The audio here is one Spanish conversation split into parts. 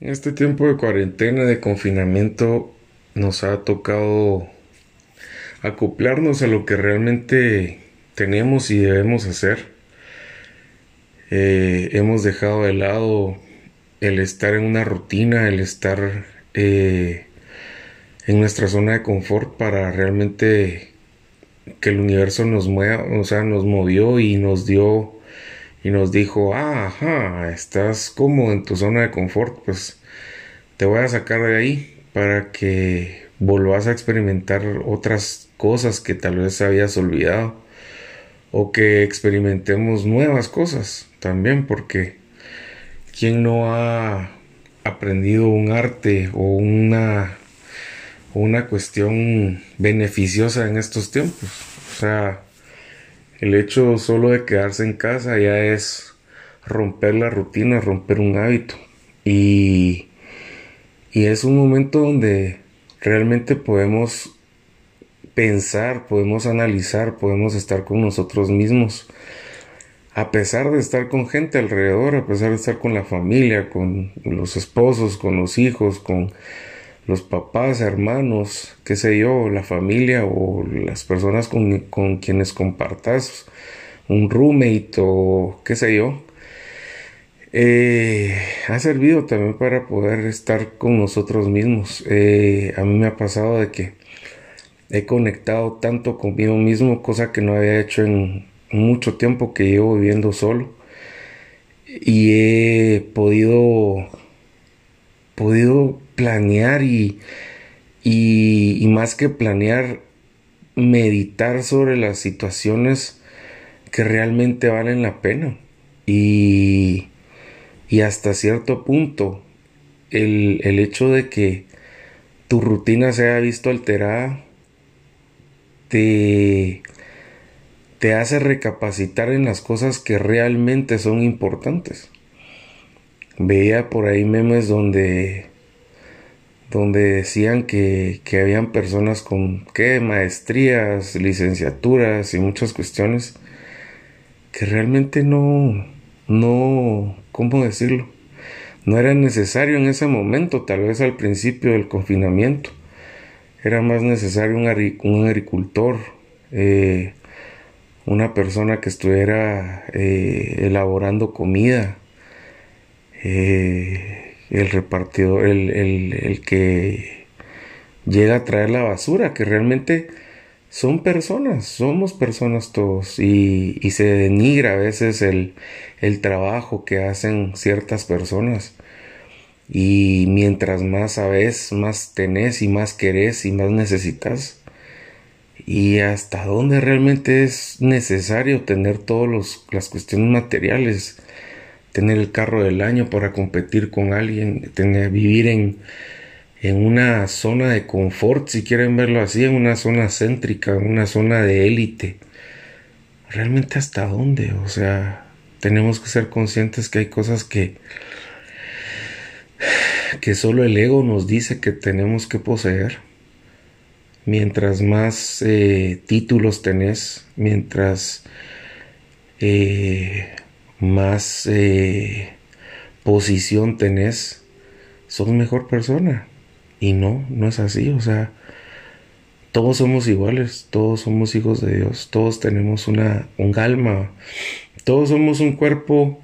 En este tiempo de cuarentena, de confinamiento, nos ha tocado acoplarnos a lo que realmente tenemos y debemos hacer. Eh, hemos dejado de lado el estar en una rutina, el estar eh, en nuestra zona de confort para realmente que el universo nos mueva, o sea, nos movió y nos dio y nos dijo, ah, ajá, estás cómodo en tu zona de confort, pues te voy a sacar de ahí para que volvás a experimentar otras cosas que tal vez habías olvidado o que experimentemos nuevas cosas también porque quien no ha aprendido un arte o una una cuestión beneficiosa en estos tiempos o sea el hecho solo de quedarse en casa ya es romper la rutina, romper un hábito. Y, y es un momento donde realmente podemos pensar, podemos analizar, podemos estar con nosotros mismos. A pesar de estar con gente alrededor, a pesar de estar con la familia, con los esposos, con los hijos, con los papás, hermanos, qué sé yo, la familia o las personas con, quienes compartas un roommate o qué sé yo, eh, ha servido también para poder estar con nosotros mismos. Eh, a mí me ha pasado de que he conectado tanto conmigo mismo, cosa que no había hecho en mucho tiempo que llevo viviendo solo. Y he podido, podido planear y, y, más que planear, meditar sobre las situaciones que realmente valen la pena. Y, y hasta cierto punto, el, el, hecho de que tu rutina se haya visto alterada, te, te hace recapacitar en las cosas que realmente son importantes. Veía por ahí memes donde donde decían que, que habían personas con ¿qué? maestrías, licenciaturas y muchas cuestiones que realmente no, no, ¿cómo decirlo? No era necesario en ese momento, tal vez al principio del confinamiento. Era más necesario un, un agricultor, eh, una persona que estuviera eh, elaborando comida, eh, el repartidor, el, el, que llega a traer la basura, que realmente son personas, somos personas todos y, se denigra a veces el, el, trabajo que hacen ciertas personas. Y mientras más sabes, más tenés y más querés y más necesitas. Y hasta dónde realmente es necesario tener todas las cuestiones materiales tener el carro del año para competir con alguien, tener, vivir en, en una zona de confort, si quieren verlo así, en una zona céntrica, en una zona de élite. ¿Realmente hasta dónde? O sea, tenemos que ser conscientes que hay cosas que que solo el ego nos dice que tenemos que poseer. Mientras más eh, títulos tenés, mientras eh, más eh, posición tenés, sos mejor persona. Y no, no es así. O sea, todos somos iguales, todos somos hijos de Dios, todos tenemos una, un alma, todos somos un cuerpo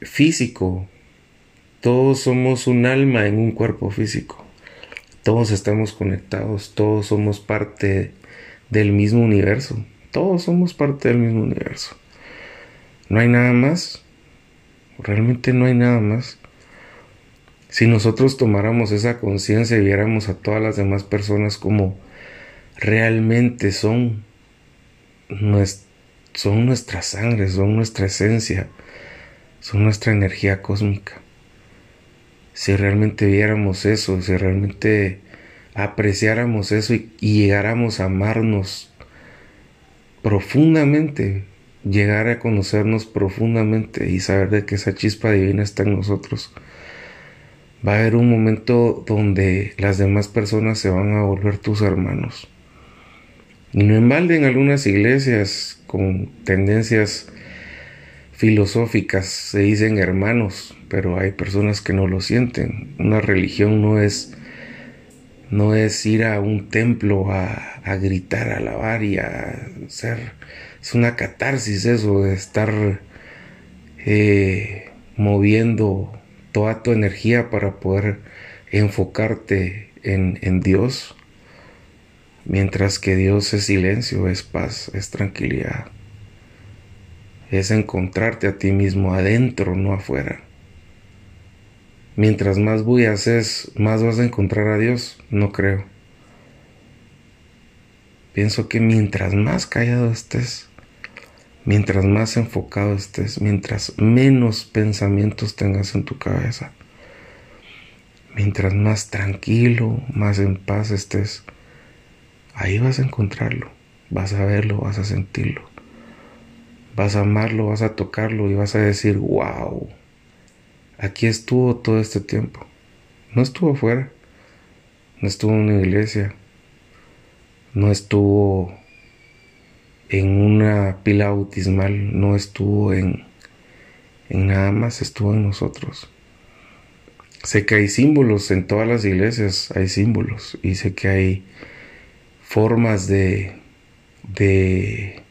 físico, todos somos un alma en un cuerpo físico, todos estamos conectados, todos somos parte del mismo universo, todos somos parte del mismo universo. No hay nada más. Realmente no hay nada más. Si nosotros tomáramos esa conciencia y viéramos a todas las demás personas como realmente son, son nuestra sangre, son nuestra esencia, son nuestra energía cósmica. Si realmente viéramos eso, si realmente apreciáramos eso y llegáramos a amarnos profundamente, llegar a conocernos profundamente y saber de que esa chispa divina está en nosotros, va a haber un momento donde las demás personas se van a volver tus hermanos. Y no en algunas iglesias con tendencias filosóficas se dicen hermanos, pero hay personas que no lo sienten. Una religión no es no es ir a un templo a, a gritar, a alabar y a ser es una catarsis eso de estar eh, moviendo toda tu energía para poder enfocarte en, en Dios, mientras que Dios es silencio, es paz, es tranquilidad, es encontrarte a ti mismo adentro, no afuera. Mientras más voy haces, más vas a encontrar a Dios, no creo. Pienso que mientras más callado estés, mientras más enfocado estés, mientras menos pensamientos tengas en tu cabeza, mientras más tranquilo, más en paz estés, ahí vas a encontrarlo, vas a verlo, vas a sentirlo, vas a amarlo, vas a tocarlo y vas a decir, wow, aquí estuvo todo este tiempo. No estuvo afuera, no estuvo en una iglesia, no estuvo en una pila bautismal, no estuvo en, en nada más, estuvo en nosotros. Sé que hay símbolos en todas las iglesias, hay símbolos, y sé que hay formas de, de,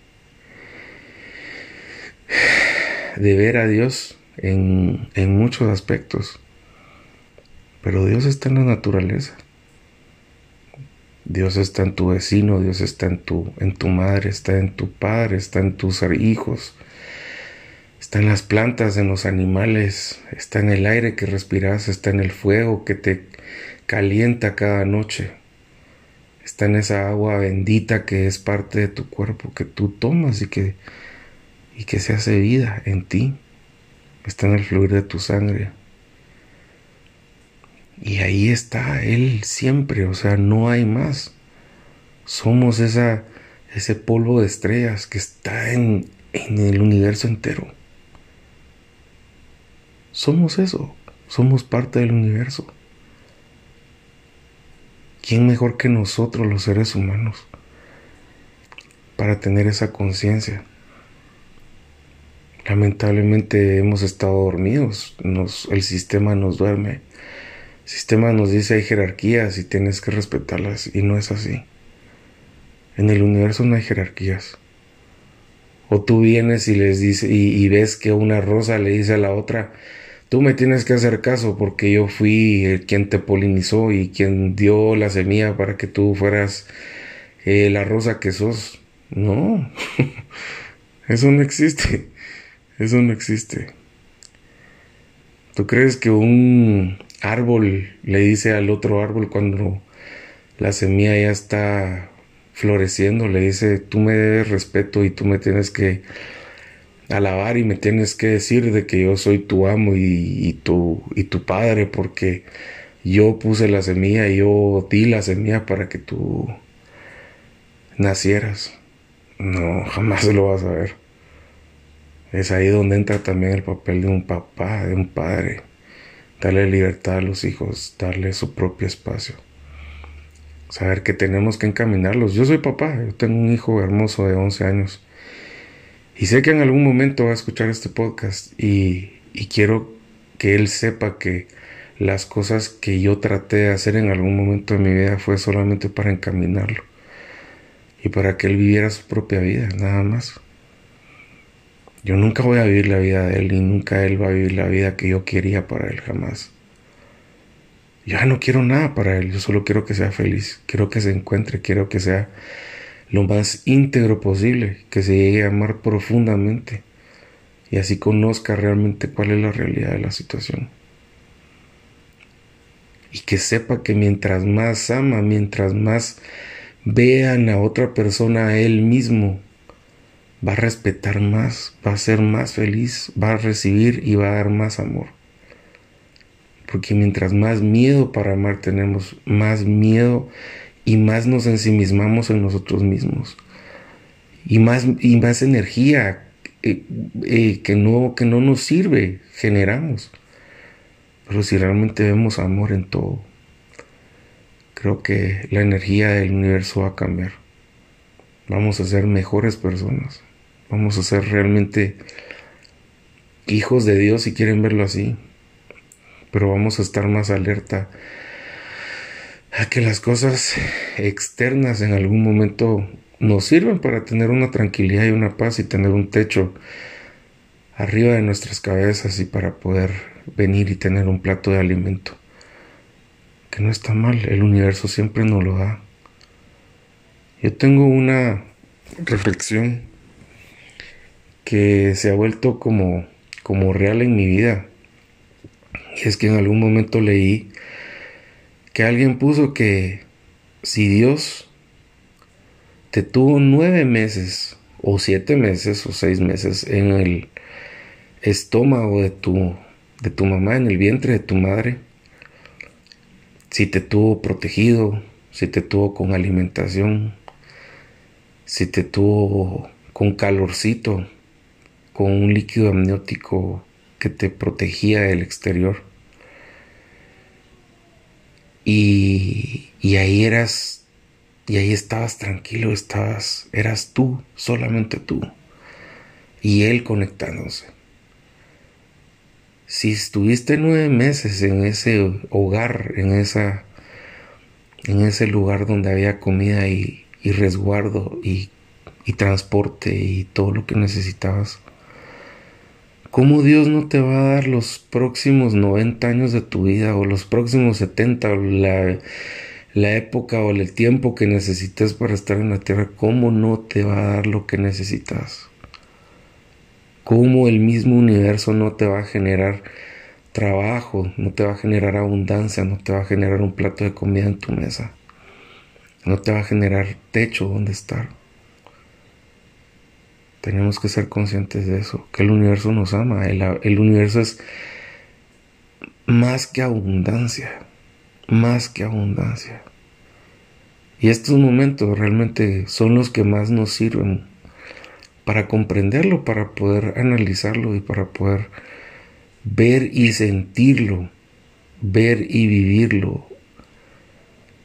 de ver a Dios en, en muchos aspectos, pero Dios está en la naturaleza. Dios está en tu vecino, Dios está en tu, en tu madre, está en tu padre, está en tus hijos, está en las plantas, en los animales, está en el aire que respiras, está en el fuego que te calienta cada noche, está en esa agua bendita que es parte de tu cuerpo, que tú tomas y que, y que se hace vida en ti, está en el fluir de tu sangre. Y ahí está Él siempre, o sea, no hay más. Somos esa, ese polvo de estrellas que está en, en el universo entero. Somos eso, somos parte del universo. ¿Quién mejor que nosotros los seres humanos para tener esa conciencia? Lamentablemente hemos estado dormidos, nos, el sistema nos duerme sistema nos dice hay jerarquías y tienes que respetarlas y no es así. En el universo no hay jerarquías. O tú vienes y les dice y, ves que una rosa le dice a la otra, tú me tienes que hacer caso porque yo fui el quien te polinizó y quien dio la semilla para que tú fueras eh, la rosa que sos. No, eso no existe. Eso no existe. ¿Tú crees que un árbol le dice al otro árbol cuando la semilla ya está floreciendo, le dice, tú me debes respeto y tú me tienes que alabar y me tienes que decir de que yo soy tu amo y, tu, y tu padre porque yo puse la semilla, y yo di la semilla para que tú nacieras. No, jamás lo vas a ver. Es ahí donde entra también el papel de un papá, de un padre darle libertad a los hijos, darle su propio espacio. Saber que tenemos que encaminarlos. Yo soy papá, yo tengo un hijo hermoso de 11 años. Y sé que en algún momento va a escuchar este podcast y, y quiero que él sepa que las cosas que yo traté de hacer en algún momento de mi vida fue solamente para encaminarlo y para que él viviera su propia vida, nada más. Yo nunca voy a vivir la vida de él y nunca él va a vivir la vida que yo quería para él jamás. Ya no quiero nada para él, yo solo quiero que sea feliz, quiero que se encuentre, quiero que sea lo más íntegro posible, que se llegue a amar profundamente y así conozca realmente cuál es la realidad de la situación. Y que sepa que mientras más ama, mientras más vean a otra persona a él mismo, va a respetar más, va a ser más feliz, va a recibir y va a dar más amor. Porque mientras más miedo para amar tenemos, más miedo y más nos ensimismamos en nosotros mismos. Y más, y más energía eh, eh, que, no, que no nos sirve generamos. Pero si realmente vemos amor en todo, creo que la energía del universo va a cambiar. Vamos a ser mejores personas. Vamos a ser realmente hijos de Dios si quieren verlo así. Pero vamos a estar más alerta a que las cosas externas en algún momento nos sirven para tener una tranquilidad y una paz y tener un techo arriba de nuestras cabezas y para poder venir y tener un plato de alimento. Que no está mal, el universo siempre nos lo da. Yo tengo una reflexión que se ha vuelto como, como real en mi vida. Y es que en algún momento leí que alguien puso que si Dios te tuvo nueve meses o siete meses o seis meses en el estómago de tu, de tu mamá, en el vientre de tu madre, si te tuvo protegido, si te tuvo con alimentación, si te tuvo con calorcito, con un líquido amniótico que te protegía del exterior. Y, y ahí eras, y ahí estabas tranquilo, estabas, eras tú, solamente tú, y él conectándose. Si estuviste nueve meses en ese hogar, en esa, en ese lugar donde había comida y, resguardo y transporte y todo lo que necesitabas, ¿Cómo Dios no te va a dar los próximos 90 años de tu vida o los próximos 70 o la, la época o el tiempo que necesites para estar en la tierra? ¿Cómo no te va a dar lo que necesitas? ¿Cómo el mismo universo no te va a generar trabajo, no te va a generar abundancia, no te va a generar un plato de comida en tu mesa? No te va a generar techo donde estar. Tenemos que ser conscientes de eso, que el universo nos ama, el, universo es más que abundancia, más que abundancia. Y estos momentos realmente son los que más nos sirven para comprenderlo, para poder analizarlo y para poder ver y sentirlo, ver y vivirlo,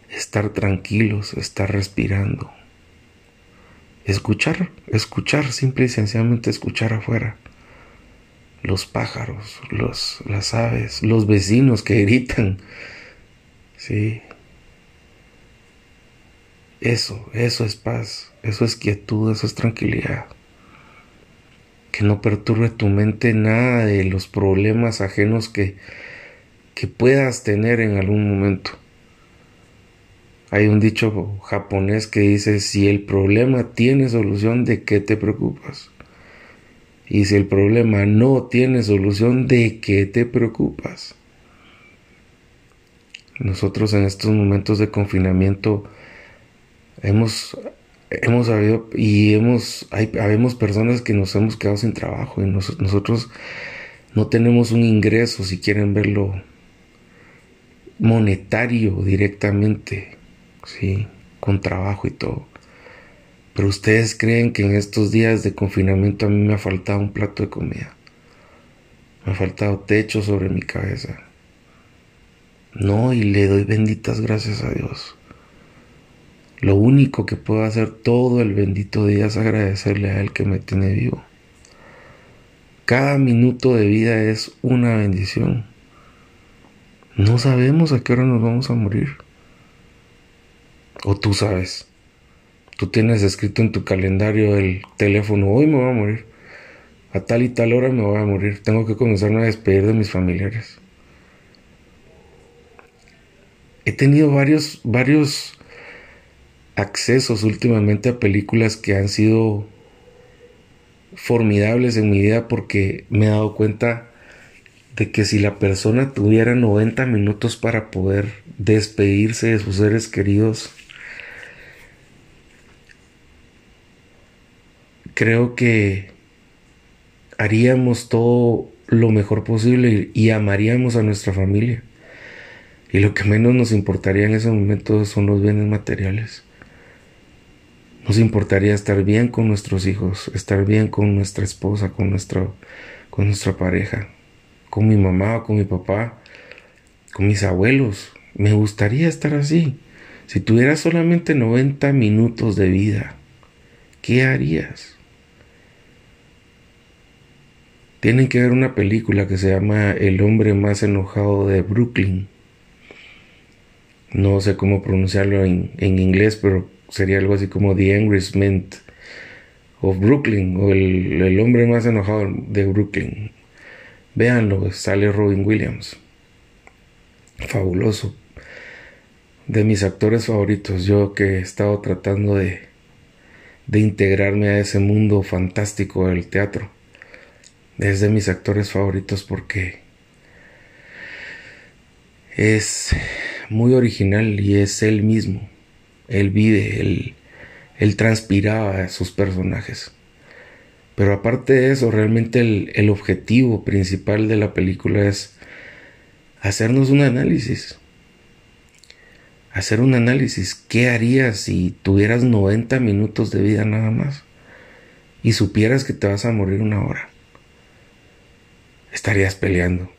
estar tranquilos, estar respirando. Escuchar, escuchar, simple y sencillamente escuchar afuera. Los pájaros, los, las aves, los vecinos que gritan. Sí. Eso, eso es paz, eso es quietud, eso es tranquilidad. Que no perturbe tu mente nada de los problemas ajenos que, que puedas tener en algún momento. Hay un dicho japonés que dice, si el problema tiene solución, ¿de qué te preocupas? Y si el problema no tiene solución, ¿de qué te preocupas? Nosotros en estos momentos de confinamiento hemos, hemos habido y hemos, hay, habemos personas que nos hemos quedado sin trabajo y nosotros no tenemos un ingreso, si quieren verlo monetario directamente sí, con trabajo y todo. Pero ustedes creen que en estos días de confinamiento a mí me ha faltado un plato de comida. Me ha faltado techo sobre mi cabeza. No, y le doy benditas gracias a Dios. Lo único que puedo hacer todo el bendito día es agradecerle a Él que me tiene vivo. Cada minuto de vida es una bendición. No sabemos a qué hora nos vamos a morir. O tú sabes. Tú tienes escrito en tu calendario el teléfono, hoy me voy a morir. A tal y tal hora me voy a morir. Tengo que comenzarme a despedir de mis familiares. He tenido varios, varios accesos últimamente a películas que han sido formidables en mi vida porque me he dado cuenta de que si la persona tuviera 90 minutos para poder despedirse de sus seres queridos, creo que haríamos todo lo mejor posible y, amaríamos a nuestra familia. Y lo que menos nos importaría en ese momento son los bienes materiales. Nos importaría estar bien con nuestros hijos, estar bien con nuestra esposa, con, nuestro, con nuestra pareja, con mi mamá, con mi papá, con mis abuelos. Me gustaría estar así. Si tuvieras solamente 90 minutos de vida, ¿qué harías? Tienen que ver una película que se llama El hombre más enojado de Brooklyn. No sé cómo pronunciarlo en, inglés, pero sería algo así como The Angriest Man of Brooklyn o el, el hombre más enojado de Brooklyn. Véanlo, sale Robin Williams. Fabuloso. De mis actores favoritos, yo que he estado tratando de, de integrarme a ese mundo fantástico del teatro es de mis actores favoritos porque es muy original y es él mismo. Él vive, él, él transpiraba a sus personajes. Pero aparte de eso, realmente el, el objetivo principal de la película es hacernos un análisis. Hacer un análisis. ¿Qué harías si tuvieras 90 minutos de vida nada más? Y supieras que te vas a morir una hora estarías peleando.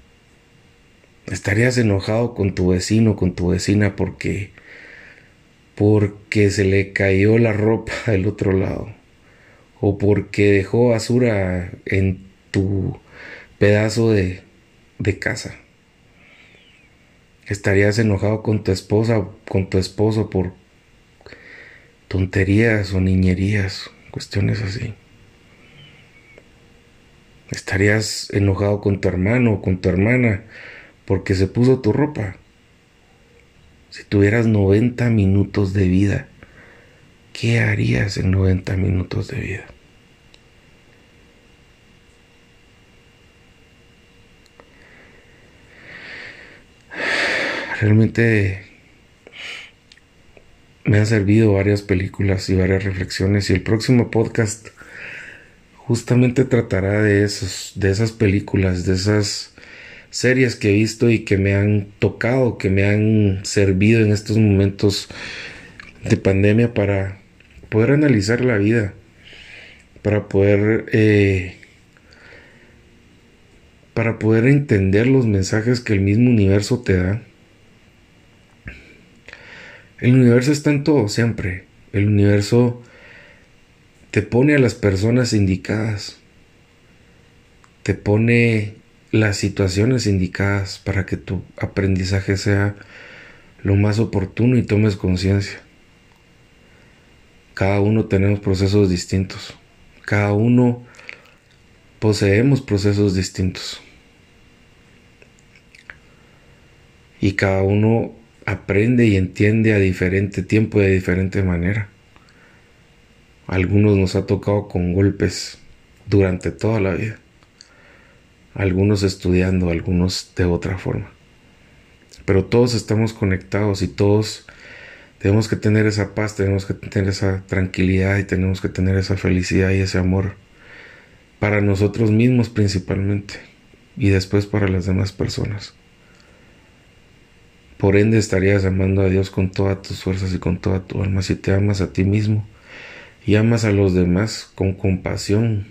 Estarías enojado con tu vecino, con tu vecina porque porque se le cayó la ropa del otro lado o porque dejó basura en tu pedazo de, de casa. Estarías enojado con tu esposa, con tu esposo por tonterías o niñerías, cuestiones así. Estarías enojado con tu hermano o con tu hermana porque se puso tu ropa. Si tuvieras 90 minutos de vida, ¿qué harías en 90 minutos de vida? Realmente me han servido varias películas y varias reflexiones y el próximo podcast justamente tratará de esos, de esas películas, de esas series que he visto y que me han tocado, que me han servido en estos momentos de pandemia para poder analizar la vida, para poder eh, para poder entender los mensajes que el mismo universo te da. El universo está en todo siempre. El universo te pone a las personas indicadas, te pone las situaciones indicadas para que tu aprendizaje sea lo más oportuno y tomes conciencia. Cada uno tenemos procesos distintos. Cada uno poseemos procesos distintos. Y cada uno aprende y entiende a diferente tiempo y de diferente manera algunos nos ha tocado con golpes durante toda la vida. Algunos estudiando, algunos de otra forma. Pero todos estamos conectados y todos tenemos que tener esa paz, tenemos que tener esa tranquilidad y tenemos que tener esa felicidad y ese amor para nosotros mismos principalmente y después para las demás personas. Por ende estarías amando a Dios con todas tus fuerzas y con toda tu alma si te amas a ti mismo y amas a los demás con compasión,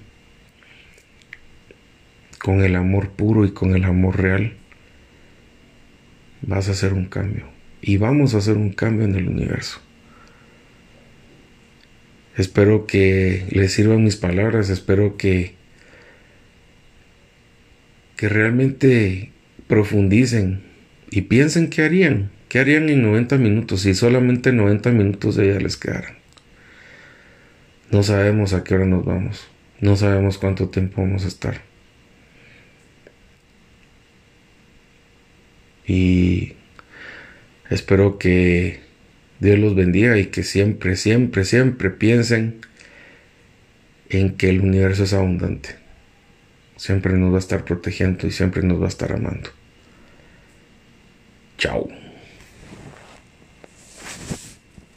con el amor puro y con el amor real, vas a hacer un cambio. Y vamos a hacer un cambio en el universo. Espero que les sirvan mis palabras, espero que, que realmente profundicen y piensen qué harían, qué harían en 90 minutos si solamente 90 minutos de ella les quedaran. No sabemos a qué hora nos vamos. No sabemos cuánto tiempo vamos a estar. Y espero que Dios los bendiga y que siempre, siempre, siempre piensen en que el universo es abundante. Siempre nos va a estar protegiendo y siempre nos va a estar amando. Chao.